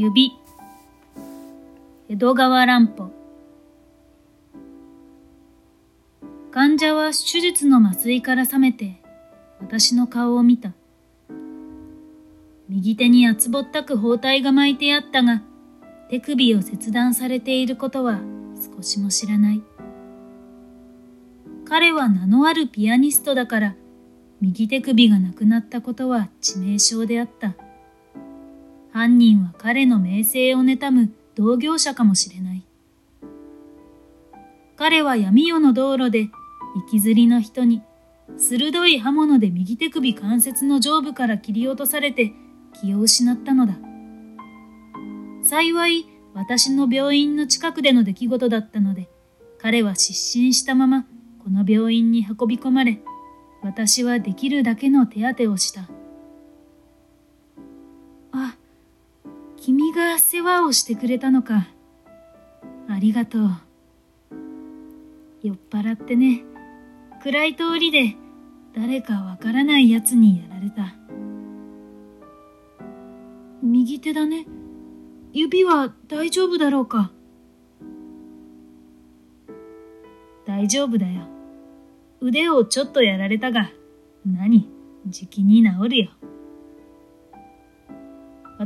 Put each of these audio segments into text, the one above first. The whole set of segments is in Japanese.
指。江戸川乱歩。患者は手術の麻酔から覚めて私の顔を見た。右手に厚ぼったく包帯が巻いてあったが手首を切断されていることは少しも知らない。彼は名のあるピアニストだから右手首がなくなったことは致命傷であった。犯人は彼の名声を妬む同業者かもしれない。彼は闇夜の道路で行きずりの人に鋭い刃物で右手首関節の上部から切り落とされて気を失ったのだ。幸い私の病院の近くでの出来事だったので彼は失神したままこの病院に運び込まれ私はできるだけの手当てをした。が世話をしてくれたのか。ありがとう。酔っ払ってね、暗い通りで誰かわからない奴にやられた。右手だね。指は大丈夫だろうか大丈夫だよ。腕をちょっとやられたが、何？じきに治るよ。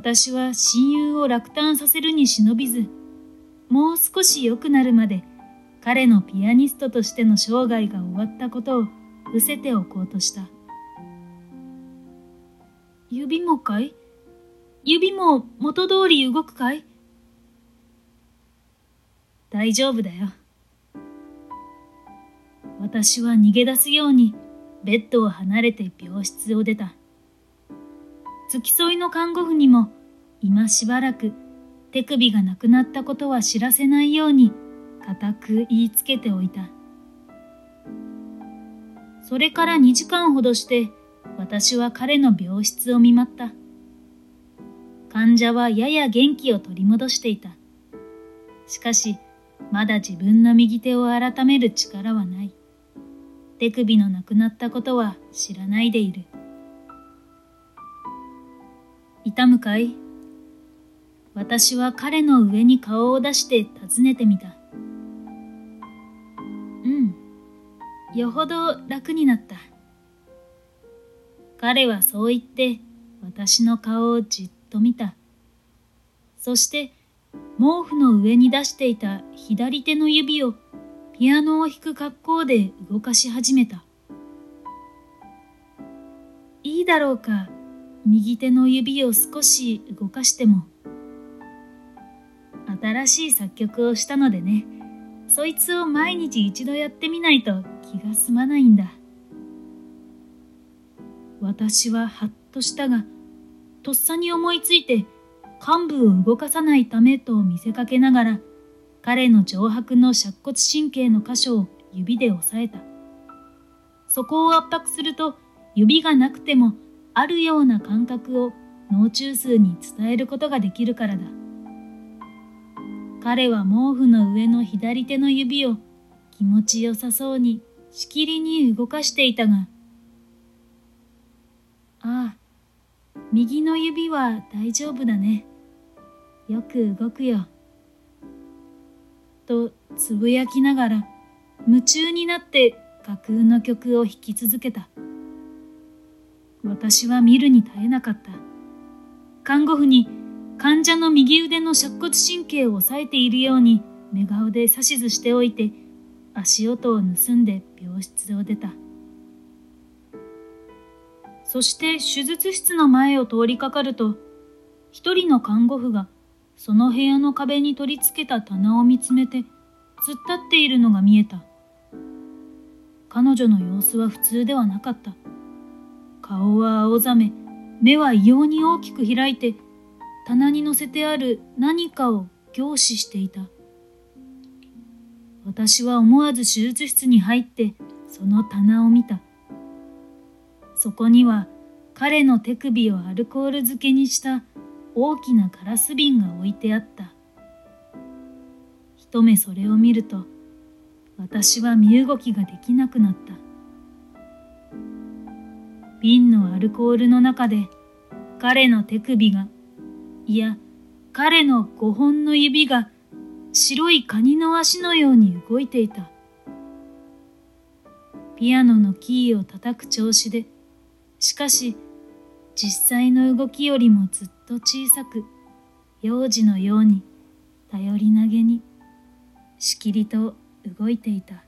私は親友を落胆させるに忍びず、もう少し良くなるまで彼のピアニストとしての生涯が終わったことを伏せておこうとした。指もかい？指も元通り動くかい？大丈夫だよ。私は逃げ出すようにベッドを離れて病室を出た。付き添いの看護婦にも今しばらく手首がなくなったことは知らせないように固く言いつけておいた。それから2時間ほどして私は彼の病室を見舞った。患者はやや元気を取り戻していた。しかし、まだ自分の右手を改める力はない。手首のなくなったことは知らないでいる。痛むかい？私は彼の上に顔を出して尋ねてみた。うん。よほど楽になった。彼はそう言って私の顔をじっと見た。そして毛布の上に出していた左手の指をピアノを弾く格好で動かし始めた。いいだろうか。右手の指を少し動かしても新しい作曲をしたのでねそいつを毎日一度やってみないと気が済まないんだ。私はハッとしたがとっさに思いついて幹部を動かさないためと見せかけながら彼の上白の尺骨神経の箇所を指で押さえた。そこを圧迫すると指がなくてもあるような感覚を脳中枢に伝えることができるからだ。彼は毛布の上の左手の指を気持ちよさそうにしきりに動かしていたが、ああ、右の指は大丈夫だね。よく動くよ。とつぶやきながら夢中になって架空の曲を弾き続けた。私は見るに耐えなかった。看護婦に患者の右腕の尺骨神経を押さえているように目顔で指図しておいて足音を盗んで病室を出た。そして手術室の前を通りかかると一人の看護婦がその部屋の壁に取り付けた棚を見つめて突っ立っているのが見えた。彼女の様子は普通ではなかった。顔は青ざめ、目は異様に大きく開いて、棚に乗せてある何かを凝視していた。私は思わず手術室に入ってその棚を見た。そこには彼の手首をアルコール漬けにした大きなガラス瓶が置いてあった。一目それを見ると私は身動きができなくなった。瓶のアルコールの中で彼の手首が、いや、彼の五本の指が白いカニの足のように動いていた。ピアノのキーを叩く調子で、しかし実際の動きよりもずっと小さく、幼児のように頼り投げにしきりと動いていた。